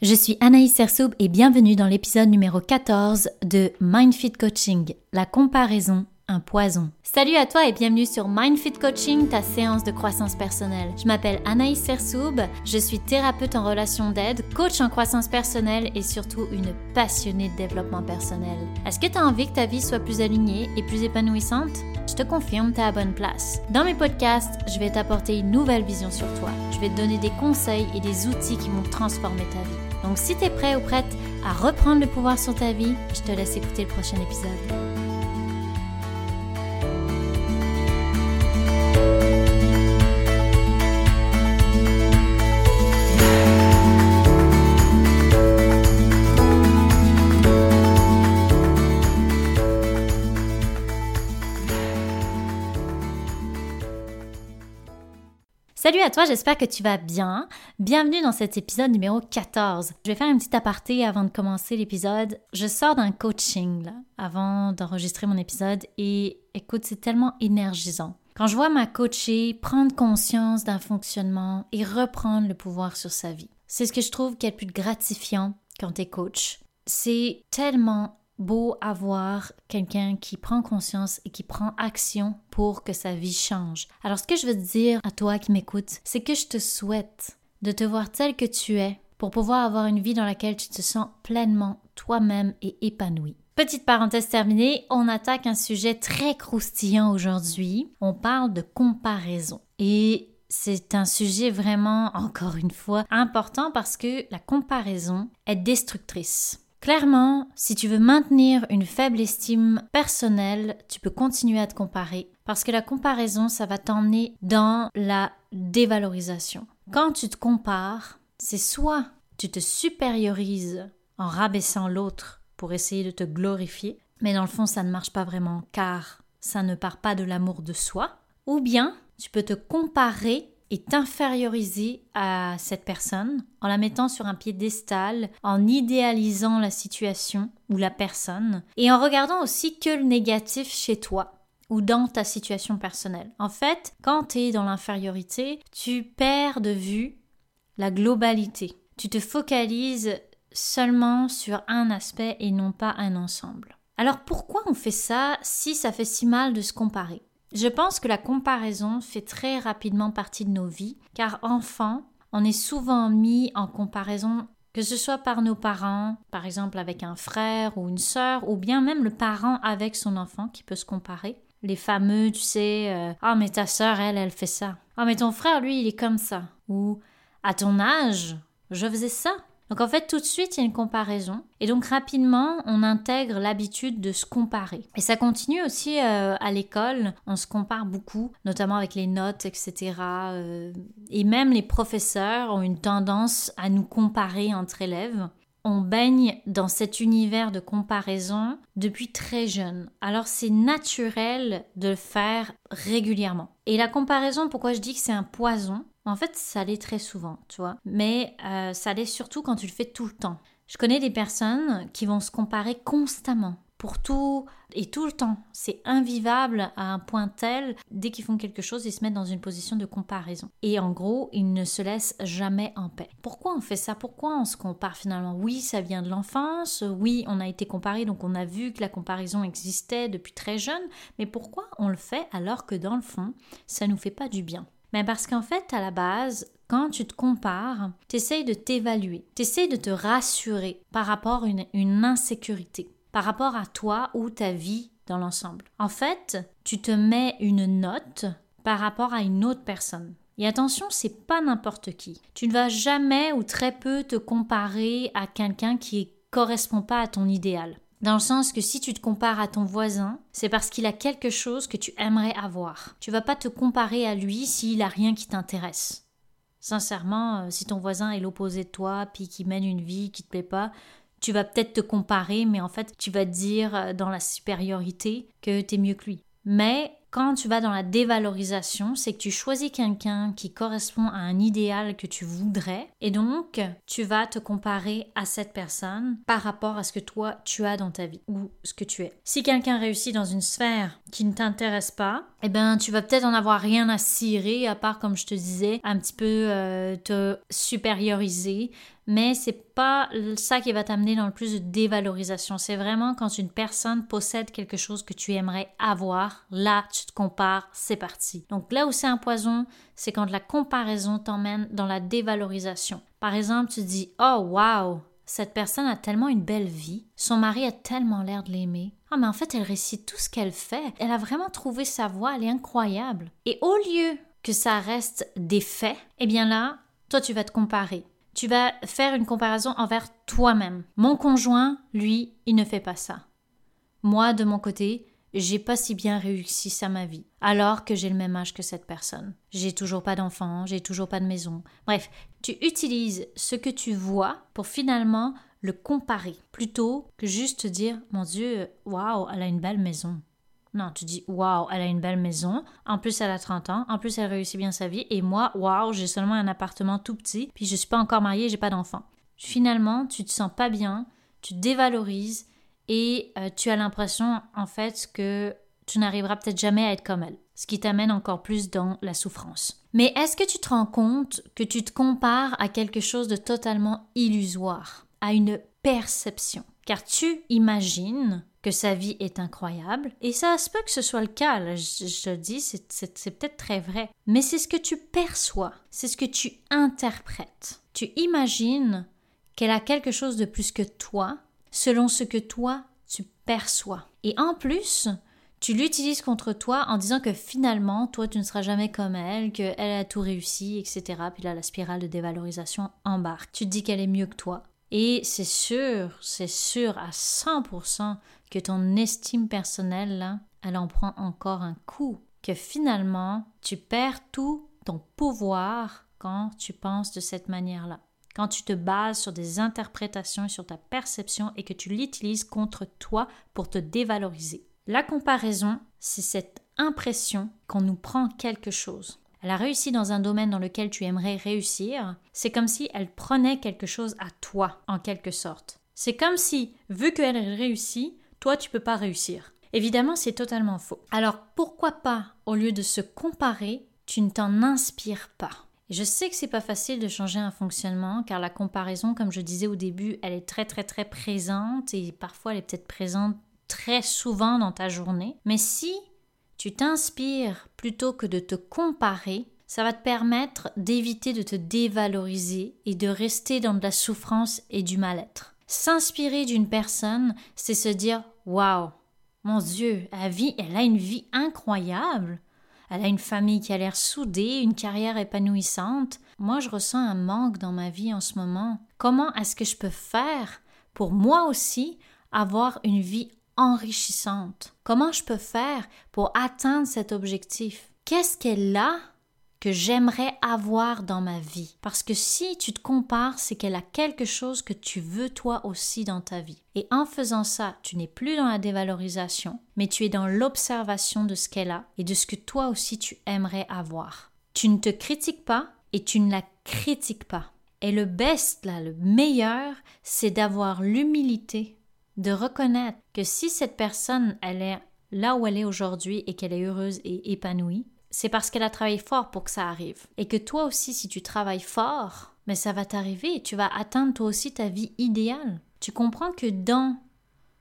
Je suis Anaïs Sersoub et bienvenue dans l'épisode numéro 14 de MindFit Coaching, la comparaison, un poison. Salut à toi et bienvenue sur MindFit Coaching, ta séance de croissance personnelle. Je m'appelle Anaïs Sersoub, je suis thérapeute en relation d'aide, coach en croissance personnelle et surtout une passionnée de développement personnel. Est-ce que tu as envie que ta vie soit plus alignée et plus épanouissante? Je te confirme, tu à bonne place. Dans mes podcasts, je vais t'apporter une nouvelle vision sur toi. Je vais te donner des conseils et des outils qui vont transformer ta vie. Donc si tu es prêt ou prête à reprendre le pouvoir sur ta vie, je te laisse écouter le prochain épisode. Salut à toi, j'espère que tu vas bien. Bienvenue dans cet épisode numéro 14. Je vais faire une petite aparté avant de commencer l'épisode. Je sors d'un coaching avant d'enregistrer mon épisode et écoute, c'est tellement énergisant. Quand je vois ma coachée prendre conscience d'un fonctionnement et reprendre le pouvoir sur sa vie, c'est ce que je trouve qui est le plus gratifiant quand tu es coach. C'est tellement beau avoir quelqu'un qui prend conscience et qui prend action pour que sa vie change. Alors ce que je veux te dire à toi qui m'écoutes, c'est que je te souhaite de te voir tel que tu es pour pouvoir avoir une vie dans laquelle tu te sens pleinement toi-même et épanoui. Petite parenthèse terminée, on attaque un sujet très croustillant aujourd'hui. On parle de comparaison. Et c'est un sujet vraiment, encore une fois, important parce que la comparaison est destructrice. Clairement, si tu veux maintenir une faible estime personnelle, tu peux continuer à te comparer parce que la comparaison, ça va t'emmener dans la dévalorisation. Quand tu te compares, c'est soit tu te supériorises en rabaissant l'autre pour essayer de te glorifier, mais dans le fond, ça ne marche pas vraiment car ça ne part pas de l'amour de soi, ou bien tu peux te comparer et t'inférioriser à cette personne en la mettant sur un piédestal, en idéalisant la situation ou la personne et en regardant aussi que le négatif chez toi ou dans ta situation personnelle. En fait, quand tu es dans l'infériorité, tu perds de vue la globalité. Tu te focalises seulement sur un aspect et non pas un ensemble. Alors pourquoi on fait ça si ça fait si mal de se comparer? Je pense que la comparaison fait très rapidement partie de nos vies, car enfant, on est souvent mis en comparaison que ce soit par nos parents, par exemple avec un frère ou une sœur, ou bien même le parent avec son enfant qui peut se comparer. Les fameux, tu sais, euh, ah mais ta sœur, elle, elle fait ça. Ah mais ton frère, lui, il est comme ça. Ou à ton âge, je faisais ça. Donc en fait, tout de suite, il y a une comparaison. Et donc rapidement, on intègre l'habitude de se comparer. Et ça continue aussi euh, à l'école. On se compare beaucoup, notamment avec les notes, etc. Euh, et même les professeurs ont une tendance à nous comparer entre élèves. On baigne dans cet univers de comparaison depuis très jeune. Alors c'est naturel de le faire régulièrement. Et la comparaison, pourquoi je dis que c'est un poison? En fait, ça l'est très souvent, tu vois. Mais euh, ça l'est surtout quand tu le fais tout le temps. Je connais des personnes qui vont se comparer constamment pour tout et tout le temps. C'est invivable à un point tel, dès qu'ils font quelque chose, ils se mettent dans une position de comparaison. Et en gros, ils ne se laissent jamais en paix. Pourquoi on fait ça? Pourquoi on se compare finalement? Oui, ça vient de l'enfance, oui, on a été comparé, donc on a vu que la comparaison existait depuis très jeune, mais pourquoi on le fait alors que dans le fond, ça nous fait pas du bien? Mais parce qu'en fait, à la base, quand tu te compares, tu essayes de t'évaluer, tu essayes de te rassurer par rapport à une, insécurité, par rapport à toi ou ta vie dans l'ensemble. En fait, tu te mets une note par rapport à une autre personne. Et attention, c'est pas n'importe qui. Tu ne vas jamais ou très peu te comparer à quelqu'un qui ne correspond pas à ton idéal. Dans le sens que si tu te compares à ton voisin, c'est parce qu'il a quelque chose que tu aimerais avoir. Tu vas pas te comparer à lui s'il a rien qui t'intéresse. Sincèrement, euh, si ton voisin est l'opposé de toi, puis qui mène une vie qui te plaît pas, tu vas peut-être te comparer, mais en fait, tu vas te dire euh, dans la supériorité que tu es mieux que lui. Mais quand tu vas dans la dévalorisation, c'est que tu choisis quelqu'un qui correspond à un idéal que tu voudrais et donc tu vas te comparer à cette personne par rapport à ce que toi tu as dans ta vie ou ce que tu es. Si quelqu'un réussit dans une sphère qui ne t'intéresse pas, eh ben tu vas peut-être en avoir rien à cirer à part comme je te disais un petit peu euh, te supérioriser mais c'est pas ça qui va t'amener dans le plus de dévalorisation. C'est vraiment quand une personne possède quelque chose que tu aimerais avoir, là te compares, c'est parti. Donc là où c'est un poison, c'est quand la comparaison t'emmène dans la dévalorisation. Par exemple, tu dis "Oh wow, cette personne a tellement une belle vie, son mari a tellement l'air de l'aimer. Ah, mais en fait, elle récite tout ce qu'elle fait. Elle a vraiment trouvé sa voix, elle est incroyable. Et au lieu que ça reste des faits, eh bien là, toi, tu vas te comparer. Tu vas faire une comparaison envers toi-même. Mon conjoint, lui, il ne fait pas ça. Moi, de mon côté, j'ai pas si bien réussi ça ma vie, alors que j'ai le même âge que cette personne. J'ai toujours pas d'enfant, j'ai toujours pas de maison. Bref, tu utilises ce que tu vois pour finalement le comparer, plutôt que juste dire Mon Dieu, waouh, elle a une belle maison. Non, tu dis waouh, elle a une belle maison. En plus, elle a 30 ans. En plus, elle réussit bien sa vie. Et moi, waouh, j'ai seulement un appartement tout petit. Puis je suis pas encore mariée, j'ai pas d'enfant. Finalement, tu te sens pas bien, tu dévalorises et euh, tu as l'impression en fait que tu n'arriveras peut-être jamais à être comme elle, ce qui t'amène encore plus dans la souffrance. Mais est-ce que tu te rends compte que tu te compares à quelque chose de totalement illusoire, à une perception? Car tu imagines que sa vie est incroyable, et ça se peut que ce soit le cas, je, je, dis, c'est peut-être très vrai, mais c'est ce que tu perçois, c'est ce que tu interprètes. Tu imagines qu'elle a quelque chose de plus que toi, selon ce que toi tu perçois. Et en plus, tu l'utilises contre toi en disant que finalement, toi, tu ne seras jamais comme elle, qu'elle a tout réussi, etc. Puis là, la spirale de dévalorisation embarque. Tu te dis qu'elle est mieux que toi. Et c'est sûr, c'est sûr à 100% que ton estime personnelle, là, elle en prend encore un coup. Que finalement, tu perds tout ton pouvoir quand tu penses de cette manière-là quand tu te bases sur des interprétations et sur ta perception et que tu l'utilises contre toi pour te dévaloriser. La comparaison, c'est cette impression qu'on nous prend quelque chose. Elle a réussi dans un domaine dans lequel tu aimerais réussir, c'est comme si elle prenait quelque chose à toi, en quelque sorte. C'est comme si, vu qu'elle réussit, toi tu peux pas réussir. Évidemment, c'est totalement faux. Alors pourquoi pas, au lieu de se comparer, tu ne t'en inspires pas? Je sais que c'est pas facile de changer un fonctionnement car la comparaison, comme je disais au début, elle est très très très présente et parfois elle est peut-être présente très souvent dans ta journée. Mais si tu t'inspires plutôt que de te comparer, ça va te permettre d'éviter de te dévaloriser et de rester dans de la souffrance et du mal-être. S'inspirer d'une personne, c'est se dire Waouh, mon Dieu, elle, a une vie incroyable. Elle a une famille qui a l'air soudée, une carrière épanouissante. Moi, je ressens un manque dans ma vie en ce moment. Comment est-ce que je peux faire pour moi aussi avoir une vie enrichissante? Comment je peux faire pour atteindre cet objectif? Qu'est-ce qu'elle a que j'aimerais avoir dans ma vie. Parce que si tu te compares, c'est qu'elle a quelque chose que tu veux toi aussi dans ta vie. Et en faisant ça, tu n'es plus dans la dévalorisation, mais tu es dans l'observation de ce qu'elle a et de ce que toi aussi tu aimerais avoir. Tu ne te critiques pas et tu ne la critiques pas. Et le best, là, le meilleur, c'est d'avoir l'humilité de reconnaître que si cette personne, elle est là où elle est aujourd'hui et qu'elle est heureuse et épanouie, c'est parce qu'elle a travaillé fort pour que ça arrive. Et que toi aussi, si tu travailles fort, mais ça va t'arriver, tu vas atteindre toi aussi ta vie idéale. Tu comprends que dans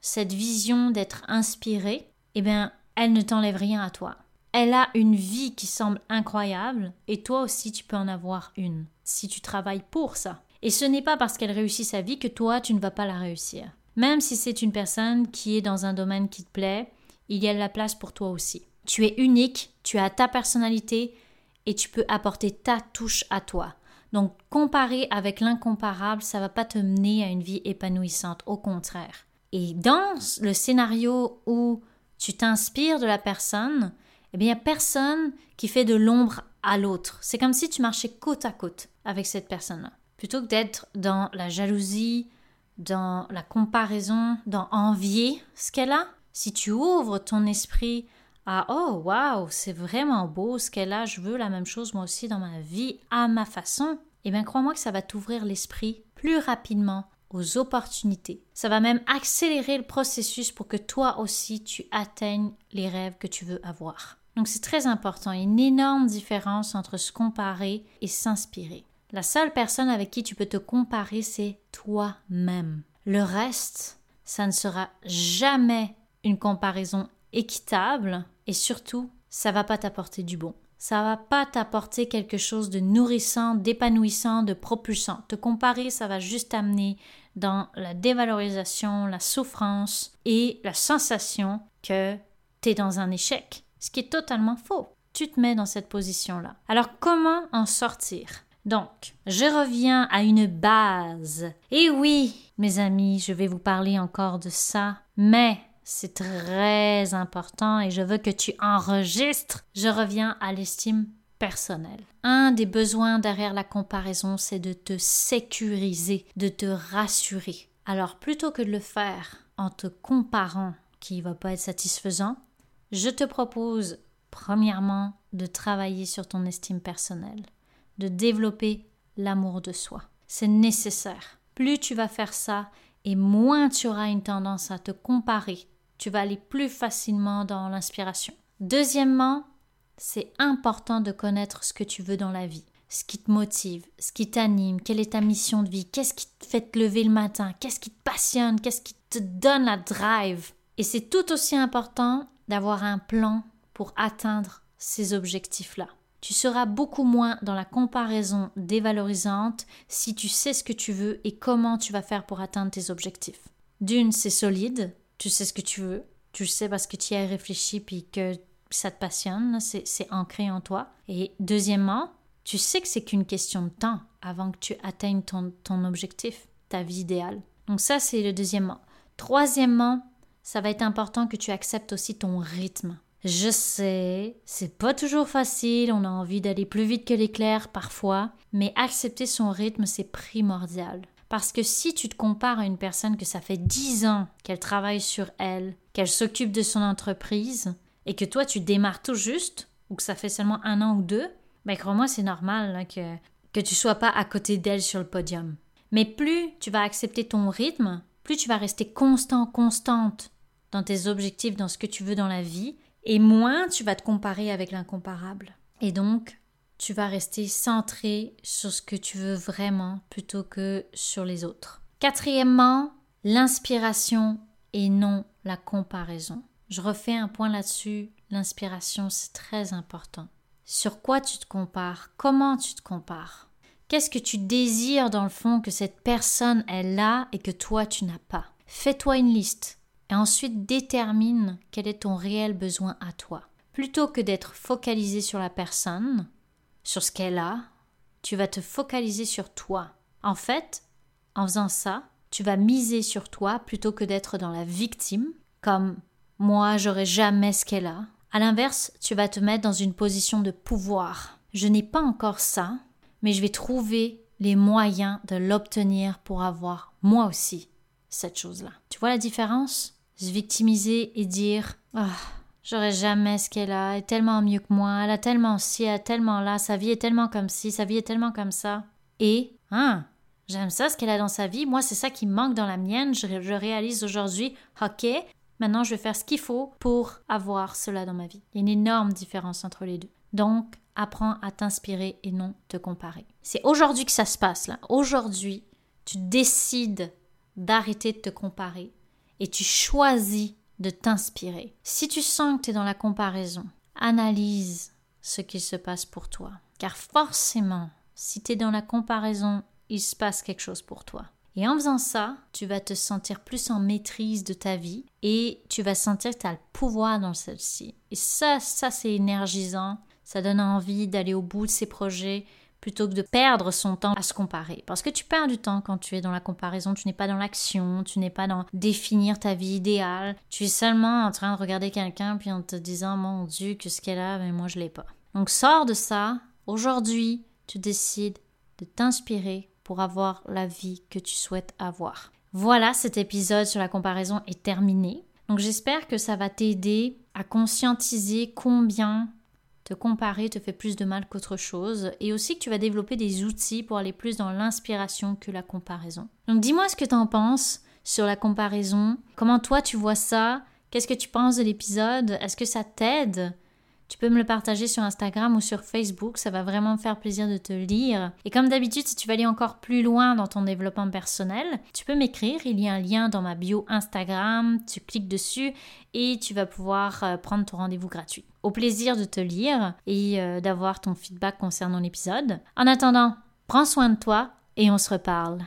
cette vision d'être inspirée, eh bien, elle ne t'enlève rien à toi. Elle a une vie qui semble incroyable et toi aussi tu peux en avoir une si tu travailles pour ça. Et ce n'est pas parce qu'elle réussit sa vie que toi tu ne vas pas la réussir. Même si c'est une personne qui est dans un domaine qui te plaît, il y a de la place pour toi aussi. Tu es unique, tu as ta personnalité et tu peux apporter ta touche à toi. Donc comparer avec l'incomparable, ça va pas te mener à une vie épanouissante, au contraire. Et dans le scénario où tu t'inspires de la personne, eh bien, il n'y a personne qui fait de l'ombre à l'autre. C'est comme si tu marchais côte à côte avec cette personne-là. Plutôt que d'être dans la jalousie, dans la comparaison, dans envier ce qu'elle a, si tu ouvres ton esprit ah oh waouh, c'est vraiment beau ce qu'elle a, je veux la même chose moi aussi dans ma vie, à ma façon, eh bien crois-moi que ça va t'ouvrir l'esprit plus rapidement aux opportunités. Ça va même accélérer le processus pour que toi aussi tu atteignes les rêves que tu veux avoir. Donc c'est très important, il y a une énorme différence entre se comparer et s'inspirer. La seule personne avec qui tu peux te comparer, c'est toi-même. Le reste, ça ne sera jamais une comparaison équitable et surtout, ça va pas t'apporter du bon. Ça va pas t'apporter quelque chose de nourrissant, d'épanouissant, de propulsant. Te comparer, ça va juste t'amener dans la dévalorisation, la souffrance et la sensation que tu es dans un échec, ce qui est totalement faux. Tu te mets dans cette position-là. Alors comment en sortir? Donc, je reviens à une base. Et oui, mes amis, je vais vous parler encore de ça, mais c'est très important et je veux que tu enregistres. Je reviens à l'estime personnelle. Un des besoins derrière la comparaison, c'est de te sécuriser, de te rassurer. Alors plutôt que de le faire en te comparant, qui ne va pas être satisfaisant, je te propose premièrement de travailler sur ton estime personnelle, de développer l'amour de soi. C'est nécessaire. Plus tu vas faire ça, et moins tu auras une tendance à te comparer tu vas aller plus facilement dans l'inspiration. Deuxièmement, c'est important de connaître ce que tu veux dans la vie, ce qui te motive, ce qui t'anime, quelle est ta mission de vie, qu'est-ce qui te fait te lever le matin, qu'est-ce qui te passionne, qu'est-ce qui te donne la drive. Et c'est tout aussi important d'avoir un plan pour atteindre ces objectifs-là. Tu seras beaucoup moins dans la comparaison dévalorisante si tu sais ce que tu veux et comment tu vas faire pour atteindre tes objectifs. D'une, c'est solide, tu sais ce que tu veux, tu sais parce que tu y as réfléchi puis que ça te passionne, c'est ancré en toi. Et deuxièmement, tu sais que c'est qu'une question de temps avant que tu atteignes ton, objectif, ta vie idéale. Donc ça, c'est le deuxièmement. Troisièmement, ça va être important que tu acceptes aussi ton rythme. Je sais, c'est pas toujours facile, on a envie d'aller plus vite que l'éclair parfois, mais accepter son rythme, c'est primordial. Parce que si tu te compares à une personne que ça fait dix ans qu'elle travaille sur elle, qu'elle s'occupe de son entreprise, et que toi tu démarres tout juste, ou que ça fait seulement un an ou deux, ben crois-moi, c'est normal que, que tu sois pas à côté d'elle sur le podium. Mais plus tu vas accepter ton rythme, plus tu vas rester constant, constante dans tes objectifs, dans ce que tu veux dans la vie, et moins tu vas te comparer avec l'incomparable. Et donc, tu vas rester centré sur ce que tu veux vraiment plutôt que sur les autres. Quatrièmement, l'inspiration et non la comparaison. Je refais un point là-dessus. L'inspiration, c'est très important. Sur quoi tu te compares? Comment tu te compares? Qu'est-ce que tu désires dans le fond que cette personne elle a et que toi tu n'as pas? Fais-toi une liste et ensuite détermine quel est ton réel besoin à toi. Plutôt que d'être focalisé sur la personne, sur ce qu'elle a, tu vas te focaliser sur toi. En fait, en faisant ça, tu vas miser sur toi plutôt que d'être dans la victime, comme moi, j'aurai jamais ce qu'elle a. À l'inverse, tu vas te mettre dans une position de pouvoir. Je n'ai pas encore ça, mais je vais trouver les moyens de l'obtenir pour avoir moi aussi cette chose-là. Tu vois la différence? Se victimiser et dire ah, J'aurais jamais ce qu'elle a, elle est tellement mieux que moi, elle a tellement ci, elle a tellement là, sa vie est tellement comme ci, sa vie est tellement comme ça. Et, hein, j'aime ça, ce qu'elle a dans sa vie, moi c'est ça qui manque dans la mienne, je, je réalise aujourd'hui, ok, maintenant je vais faire ce qu'il faut pour avoir cela dans ma vie. Il y a une énorme différence entre les deux. Donc, apprends à t'inspirer et non te comparer. C'est aujourd'hui que ça se passe là. Aujourd'hui, tu décides d'arrêter de te comparer et tu choisis de t'inspirer. Si tu sens que tu es dans la comparaison, analyse ce qui se passe pour toi. Car forcément, si tu es dans la comparaison, il se passe quelque chose pour toi. Et en faisant ça, tu vas te sentir plus en maîtrise de ta vie et tu vas sentir que tu as le pouvoir dans celle-ci. Et ça, ça c'est énergisant, ça donne envie d'aller au bout de ses projets, plutôt que de perdre son temps à se comparer. Parce que tu perds du temps quand tu es dans la comparaison, tu n'es pas dans l'action, tu n'es pas dans définir ta vie idéale, tu es seulement en train de regarder quelqu'un puis en te disant mon Dieu que ce qu'elle a, mais moi je l'ai pas. Donc sors de ça, aujourd'hui tu décides de t'inspirer pour avoir la vie que tu souhaites avoir. Voilà, cet épisode sur la comparaison est terminé. Donc j'espère que ça va t'aider à conscientiser combien te comparer te fait plus de mal qu'autre chose et aussi que tu vas développer des outils pour aller plus dans l'inspiration que la comparaison. Donc dis-moi ce que tu en penses sur la comparaison, comment toi tu vois ça, qu'est-ce que tu penses de l'épisode, est-ce que ça t'aide Tu peux me le partager sur Instagram ou sur Facebook, ça va vraiment me faire plaisir de te lire. Et comme d'habitude, si tu veux aller encore plus loin dans ton développement personnel, tu peux m'écrire, il y a un lien dans ma bio Instagram, tu cliques dessus et tu vas pouvoir euh, prendre ton rendez-vous gratuit. Au plaisir de te lire et euh, d'avoir ton feedback concernant l'épisode. En attendant, prends soin de toi et on se reparle.